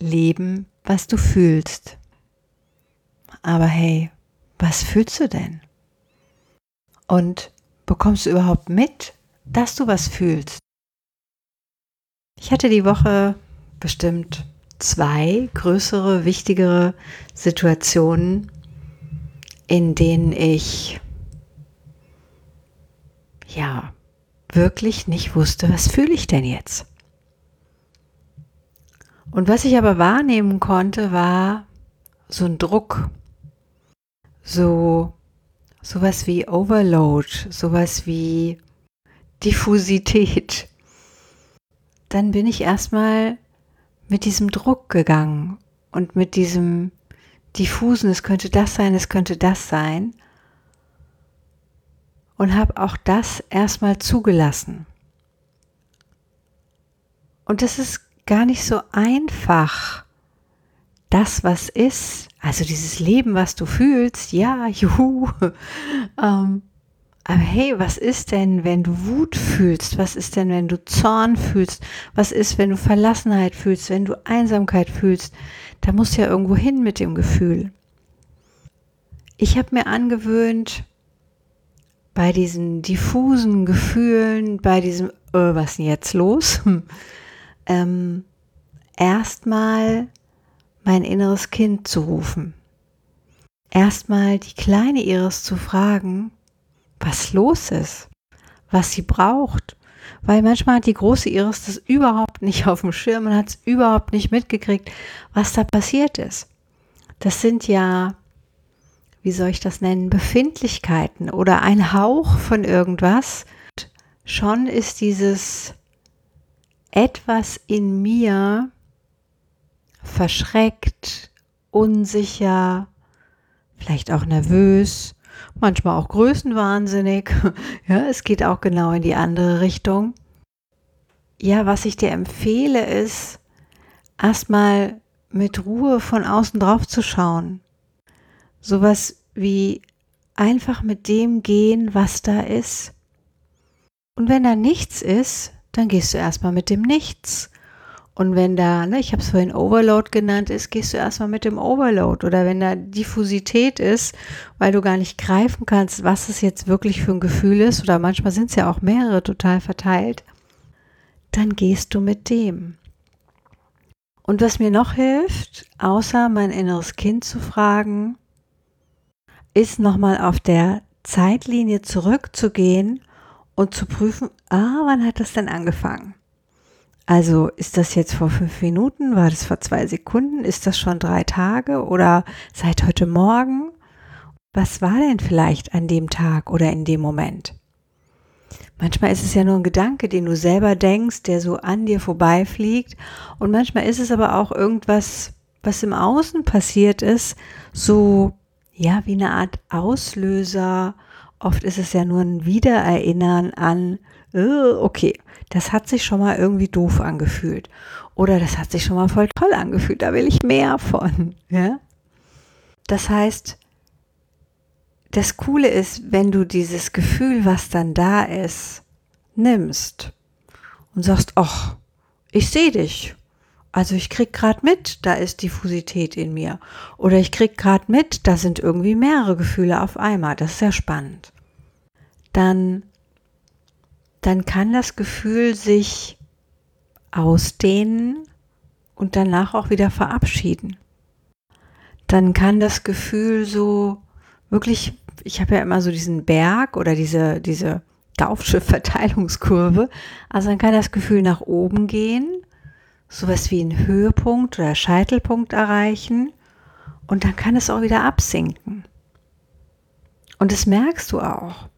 Leben, was du fühlst. Aber hey, was fühlst du denn? Und bekommst du überhaupt mit, dass du was fühlst? Ich hatte die Woche bestimmt zwei größere, wichtigere Situationen, in denen ich ja wirklich nicht wusste, was fühle ich denn jetzt? Und was ich aber wahrnehmen konnte, war so ein Druck, so sowas wie Overload, sowas wie Diffusität. Dann bin ich erstmal mit diesem Druck gegangen und mit diesem diffusen, es könnte das sein, es könnte das sein. Und habe auch das erstmal zugelassen. Und das ist gar nicht so einfach. Das, was ist, also dieses Leben, was du fühlst, ja, juhu. ähm, aber hey, was ist denn, wenn du Wut fühlst? Was ist denn, wenn du Zorn fühlst? Was ist, wenn du Verlassenheit fühlst, wenn du Einsamkeit fühlst? Da musst du ja irgendwo hin mit dem Gefühl. Ich habe mir angewöhnt, bei diesen diffusen Gefühlen, bei diesem, äh, was ist denn jetzt los? ähm, erstmal mein inneres Kind zu rufen. Erstmal die kleine Iris zu fragen, was los ist, was sie braucht. Weil manchmal hat die große Iris das überhaupt nicht auf dem Schirm und hat es überhaupt nicht mitgekriegt, was da passiert ist. Das sind ja, wie soll ich das nennen, Befindlichkeiten oder ein Hauch von irgendwas. Schon ist dieses etwas in mir verschreckt, unsicher, vielleicht auch nervös, manchmal auch größenwahnsinnig. Ja, es geht auch genau in die andere Richtung. Ja, was ich dir empfehle, ist erstmal mit Ruhe von außen drauf zu schauen. Sowas wie einfach mit dem gehen, was da ist. Und wenn da nichts ist, dann gehst du erstmal mit dem Nichts. Und wenn da, ne, ich habe es vorhin Overload genannt ist, gehst du erstmal mit dem Overload. Oder wenn da Diffusität ist, weil du gar nicht greifen kannst, was es jetzt wirklich für ein Gefühl ist, oder manchmal sind es ja auch mehrere total verteilt, dann gehst du mit dem. Und was mir noch hilft, außer mein inneres Kind zu fragen, ist nochmal auf der Zeitlinie zurückzugehen und zu prüfen, ah, wann hat das denn angefangen? Also ist das jetzt vor fünf Minuten? War das vor zwei Sekunden? Ist das schon drei Tage oder seit heute Morgen? Was war denn vielleicht an dem Tag oder in dem Moment? Manchmal ist es ja nur ein Gedanke, den du selber denkst, der so an dir vorbeifliegt. Und manchmal ist es aber auch irgendwas, was im Außen passiert ist, so, ja, wie eine Art Auslöser Oft ist es ja nur ein Wiedererinnern an, äh, okay, das hat sich schon mal irgendwie doof angefühlt. Oder das hat sich schon mal voll toll angefühlt, da will ich mehr von. Ja? Das heißt, das Coole ist, wenn du dieses Gefühl, was dann da ist, nimmst und sagst, ach, ich sehe dich. Also ich krieg gerade mit, da ist Diffusität in mir. Oder ich krieg gerade mit, da sind irgendwie mehrere Gefühle auf einmal. Das ist sehr spannend. Dann, dann kann das Gefühl sich ausdehnen und danach auch wieder verabschieden. Dann kann das Gefühl so wirklich, ich habe ja immer so diesen Berg oder diese, diese Daufschiff-Verteilungskurve. Also dann kann das Gefühl nach oben gehen sowas wie einen Höhepunkt oder Scheitelpunkt erreichen und dann kann es auch wieder absinken. Und das merkst du auch.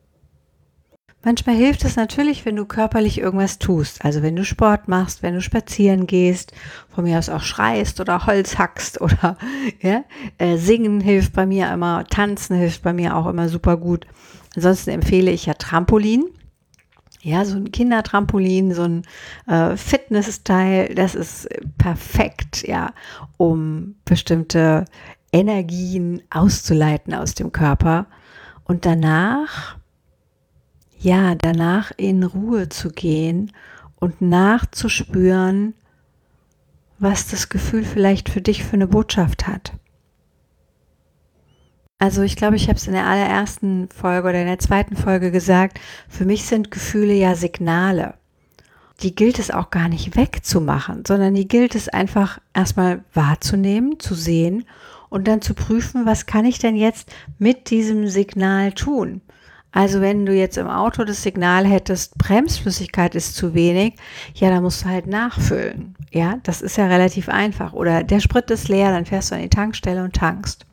Manchmal hilft es natürlich, wenn du körperlich irgendwas tust. Also wenn du Sport machst, wenn du spazieren gehst, von mir aus auch schreist oder Holz hackst oder ja, äh, singen hilft bei mir immer, tanzen hilft bei mir auch immer super gut. Ansonsten empfehle ich ja Trampolin. Ja, so ein Kindertrampolin, so ein äh, Fitness-Teil, das ist perfekt, ja, um bestimmte Energien auszuleiten aus dem Körper. Und danach ja, danach in Ruhe zu gehen und nachzuspüren, was das Gefühl vielleicht für dich für eine Botschaft hat. Also ich glaube, ich habe es in der allerersten Folge oder in der zweiten Folge gesagt, für mich sind Gefühle ja Signale. Die gilt es auch gar nicht wegzumachen, sondern die gilt es einfach erstmal wahrzunehmen, zu sehen und dann zu prüfen, was kann ich denn jetzt mit diesem Signal tun. Also wenn du jetzt im Auto das Signal hättest, Bremsflüssigkeit ist zu wenig, ja, dann musst du halt nachfüllen. Ja, das ist ja relativ einfach. Oder der Sprit ist leer, dann fährst du an die Tankstelle und tankst.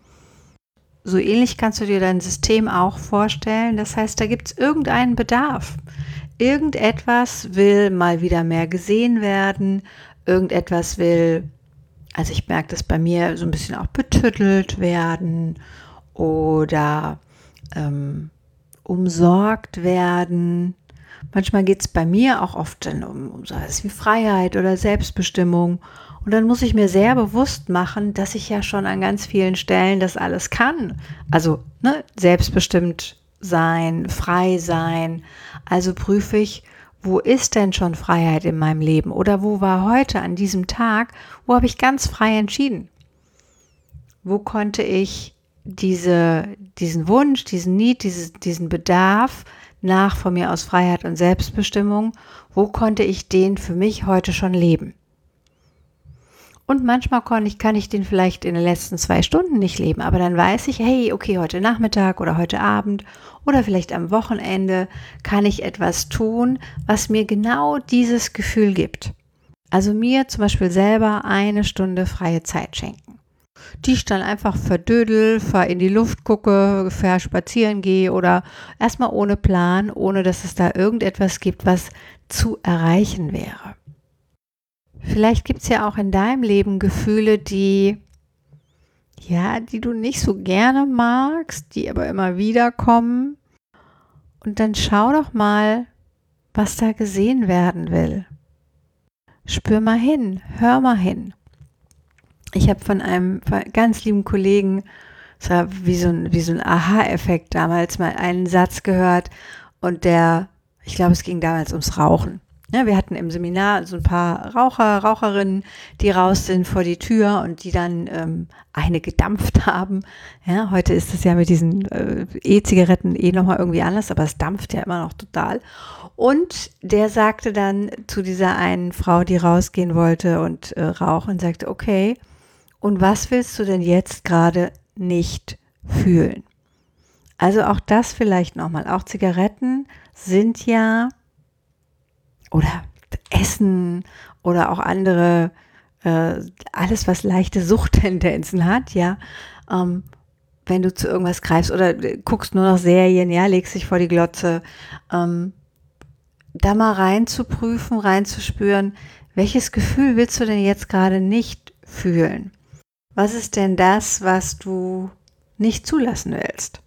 So ähnlich kannst du dir dein System auch vorstellen. Das heißt, da gibt es irgendeinen Bedarf. Irgendetwas will mal wieder mehr gesehen werden. Irgendetwas will, also ich merke das bei mir, so ein bisschen auch betüttelt werden. Oder ähm, umsorgt werden. Manchmal geht es bei mir auch oft um, um so etwas wie Freiheit oder Selbstbestimmung. Und dann muss ich mir sehr bewusst machen, dass ich ja schon an ganz vielen Stellen das alles kann. Also ne, selbstbestimmt sein, frei sein. Also prüfe ich, wo ist denn schon Freiheit in meinem Leben? Oder wo war heute an diesem Tag, wo habe ich ganz frei entschieden? Wo konnte ich diese, diesen Wunsch, diesen Need, dieses, diesen Bedarf nach von mir aus Freiheit und Selbstbestimmung, wo konnte ich den für mich heute schon leben? Und manchmal kann ich, kann ich den vielleicht in den letzten zwei Stunden nicht leben, aber dann weiß ich, hey, okay, heute Nachmittag oder heute Abend oder vielleicht am Wochenende kann ich etwas tun, was mir genau dieses Gefühl gibt. Also mir zum Beispiel selber eine Stunde freie Zeit schenken die ich dann einfach verdödel, fahr in die Luft gucke, fair spazieren gehe oder erstmal ohne Plan, ohne dass es da irgendetwas gibt, was zu erreichen wäre. Vielleicht gibt es ja auch in deinem Leben Gefühle, die ja, die du nicht so gerne magst, die aber immer wieder kommen. Und dann schau doch mal, was da gesehen werden will. Spür mal hin, hör mal hin. Ich habe von einem ganz lieben Kollegen, es war wie so ein, wie so ein Aha-Effekt damals, mal einen Satz gehört und der, ich glaube, es ging damals ums Rauchen. Ja, wir hatten im Seminar so ein paar Raucher, Raucherinnen, die raus sind vor die Tür und die dann ähm, eine gedampft haben. Ja, heute ist es ja mit diesen äh, E-Zigaretten eh nochmal irgendwie anders, aber es dampft ja immer noch total. Und der sagte dann zu dieser einen Frau, die rausgehen wollte und äh, rauchen, sagte, okay, und was willst du denn jetzt gerade nicht fühlen? Also auch das vielleicht nochmal. Auch Zigaretten sind ja oder Essen oder auch andere, äh, alles was leichte Suchttendenzen hat, ja. Ähm, wenn du zu irgendwas greifst oder guckst nur noch Serien, ja, legst dich vor die Glotze, ähm, da mal rein zu prüfen, reinzuspüren, welches Gefühl willst du denn jetzt gerade nicht fühlen? Was ist denn das, was du nicht zulassen willst?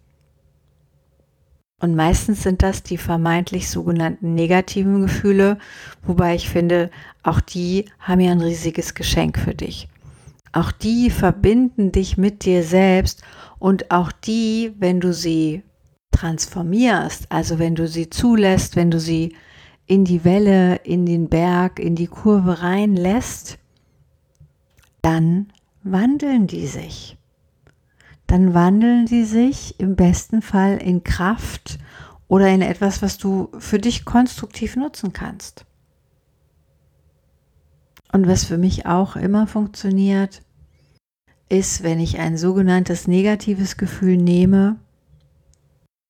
Und meistens sind das die vermeintlich sogenannten negativen Gefühle, wobei ich finde, auch die haben ja ein riesiges Geschenk für dich. Auch die verbinden dich mit dir selbst und auch die, wenn du sie transformierst, also wenn du sie zulässt, wenn du sie in die Welle, in den Berg, in die Kurve reinlässt, dann wandeln die sich. Dann wandeln sie sich im besten Fall in Kraft oder in etwas, was du für dich konstruktiv nutzen kannst. Und was für mich auch immer funktioniert, ist, wenn ich ein sogenanntes negatives Gefühl nehme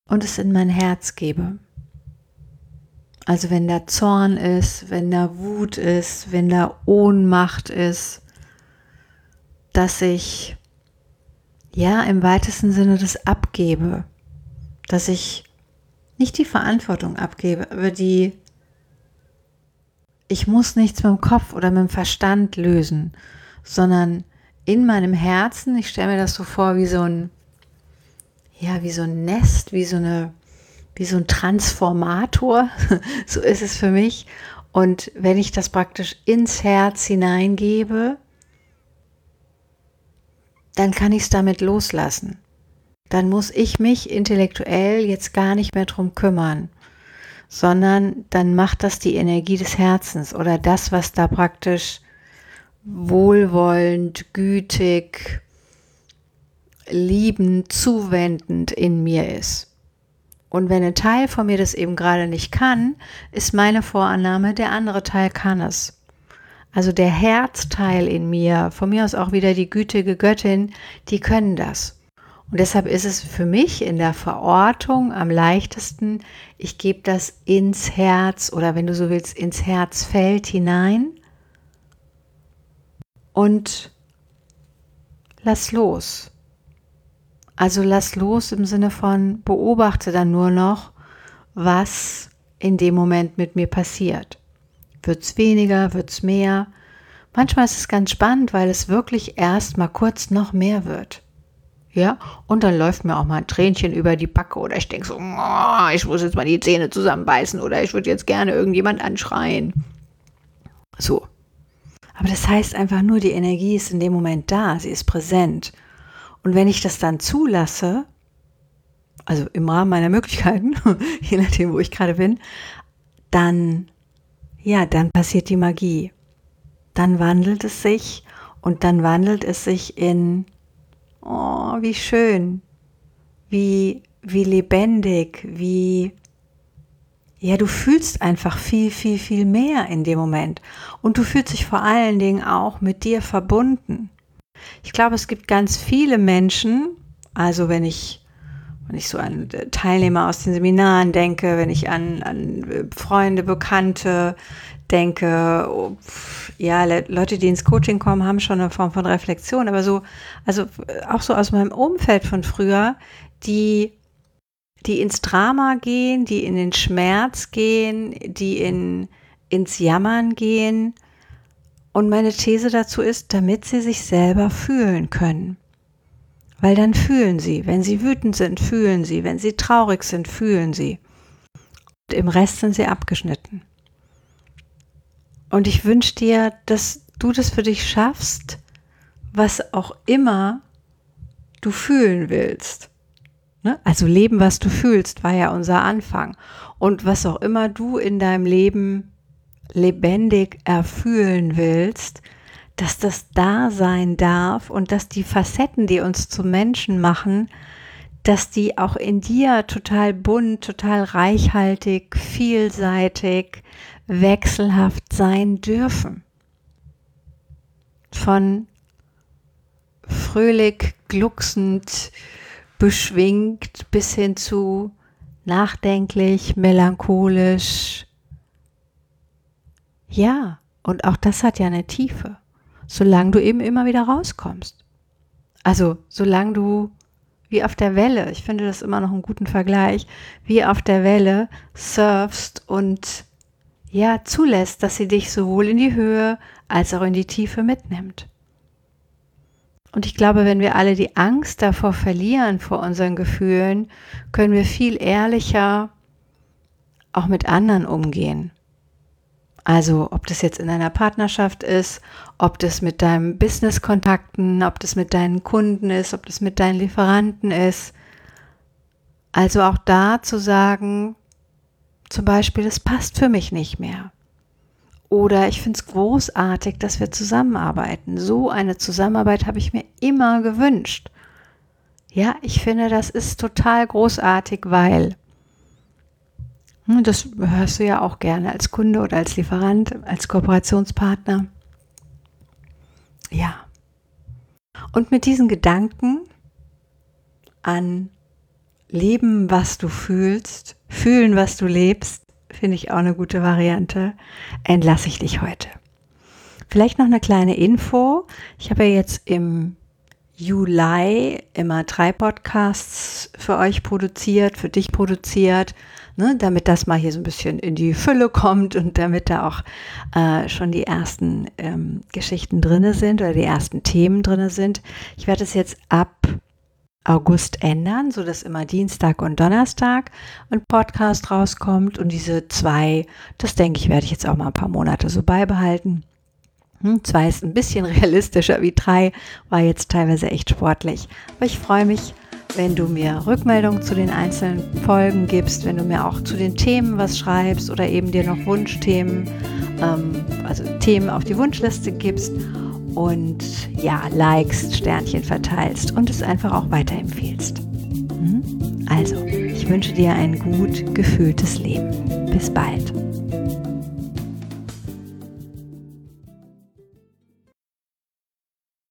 und es in mein Herz gebe. Also wenn da Zorn ist, wenn da Wut ist, wenn da Ohnmacht ist, dass ich ja im weitesten Sinne das abgebe, dass ich nicht die Verantwortung abgebe, aber die, ich muss nichts mit dem Kopf oder mit dem Verstand lösen, sondern in meinem Herzen, ich stelle mir das so vor wie so ein, ja, wie so ein Nest, wie so eine, wie so ein Transformator, so ist es für mich. Und wenn ich das praktisch ins Herz hineingebe, dann kann ich es damit loslassen. Dann muss ich mich intellektuell jetzt gar nicht mehr drum kümmern, sondern dann macht das die Energie des Herzens oder das, was da praktisch wohlwollend, gütig, liebend, zuwendend in mir ist. Und wenn ein Teil von mir das eben gerade nicht kann, ist meine Vorannahme, der andere Teil kann es. Also der Herzteil in mir, von mir aus auch wieder die gütige Göttin, die können das. Und deshalb ist es für mich in der Verortung am leichtesten, ich gebe das ins Herz oder wenn du so willst, ins Herzfeld hinein und lass los. Also lass los im Sinne von beobachte dann nur noch, was in dem Moment mit mir passiert. Wird es weniger, wird es mehr? Manchmal ist es ganz spannend, weil es wirklich erst mal kurz noch mehr wird. Ja, und dann läuft mir auch mal ein Tränchen über die Backe oder ich denke so, oh, ich muss jetzt mal die Zähne zusammenbeißen oder ich würde jetzt gerne irgendjemand anschreien. So. Aber das heißt einfach nur, die Energie ist in dem Moment da, sie ist präsent. Und wenn ich das dann zulasse, also im Rahmen meiner Möglichkeiten, je nachdem, wo ich gerade bin, dann ja, dann passiert die Magie. Dann wandelt es sich und dann wandelt es sich in, oh, wie schön, wie, wie lebendig, wie, ja, du fühlst einfach viel, viel, viel mehr in dem Moment. Und du fühlst dich vor allen Dingen auch mit dir verbunden. Ich glaube, es gibt ganz viele Menschen, also wenn ich wenn ich so an Teilnehmer aus den Seminaren denke, wenn ich an, an Freunde, Bekannte denke, oh, ja, Leute, die ins Coaching kommen, haben schon eine Form von Reflexion, aber so, also auch so aus meinem Umfeld von früher, die, die ins Drama gehen, die in den Schmerz gehen, die in, ins Jammern gehen. Und meine These dazu ist, damit sie sich selber fühlen können. Weil dann fühlen sie, wenn sie wütend sind, fühlen sie, wenn sie traurig sind, fühlen sie. Und im Rest sind sie abgeschnitten. Und ich wünsche dir, dass du das für dich schaffst, was auch immer du fühlen willst. Ne? Also leben, was du fühlst, war ja unser Anfang. Und was auch immer du in deinem Leben lebendig erfühlen willst, dass das da sein darf und dass die Facetten, die uns zu Menschen machen, dass die auch in dir total bunt, total reichhaltig, vielseitig, wechselhaft sein dürfen. Von fröhlich, glucksend, beschwingt bis hin zu nachdenklich, melancholisch. Ja, und auch das hat ja eine Tiefe solange du eben immer wieder rauskommst. Also, solange du wie auf der Welle, ich finde das immer noch einen guten Vergleich, wie auf der Welle surfst und ja, zulässt, dass sie dich sowohl in die Höhe als auch in die Tiefe mitnimmt. Und ich glaube, wenn wir alle die Angst davor verlieren, vor unseren Gefühlen, können wir viel ehrlicher auch mit anderen umgehen. Also ob das jetzt in einer Partnerschaft ist, ob das mit deinem Business-Kontakten, ob das mit deinen Kunden ist, ob das mit deinen Lieferanten ist. Also auch da zu sagen, zum Beispiel, es passt für mich nicht mehr. Oder ich finde es großartig, dass wir zusammenarbeiten. So eine Zusammenarbeit habe ich mir immer gewünscht. Ja, ich finde, das ist total großartig, weil das hörst du ja auch gerne als Kunde oder als Lieferant, als Kooperationspartner. Ja. Und mit diesen Gedanken an Leben, was du fühlst, fühlen, was du lebst, finde ich auch eine gute Variante, entlasse ich dich heute. Vielleicht noch eine kleine Info. Ich habe ja jetzt im Juli immer drei Podcasts für euch produziert, für dich produziert ne, damit das mal hier so ein bisschen in die Fülle kommt und damit da auch äh, schon die ersten ähm, Geschichten drinne sind oder die ersten Themen drinne sind. Ich werde es jetzt ab August ändern, so dass immer Dienstag und Donnerstag ein Podcast rauskommt und diese zwei, das denke ich, werde ich jetzt auch mal ein paar Monate so beibehalten. Hm, zwei ist ein bisschen realistischer wie drei, war jetzt teilweise echt sportlich. Aber ich freue mich, wenn du mir Rückmeldungen zu den einzelnen Folgen gibst, wenn du mir auch zu den Themen was schreibst oder eben dir noch Wunschthemen, ähm, also Themen auf die Wunschliste gibst und ja, likest, Sternchen verteilst und es einfach auch weiterempfehlst. Hm? Also, ich wünsche dir ein gut gefühltes Leben. Bis bald.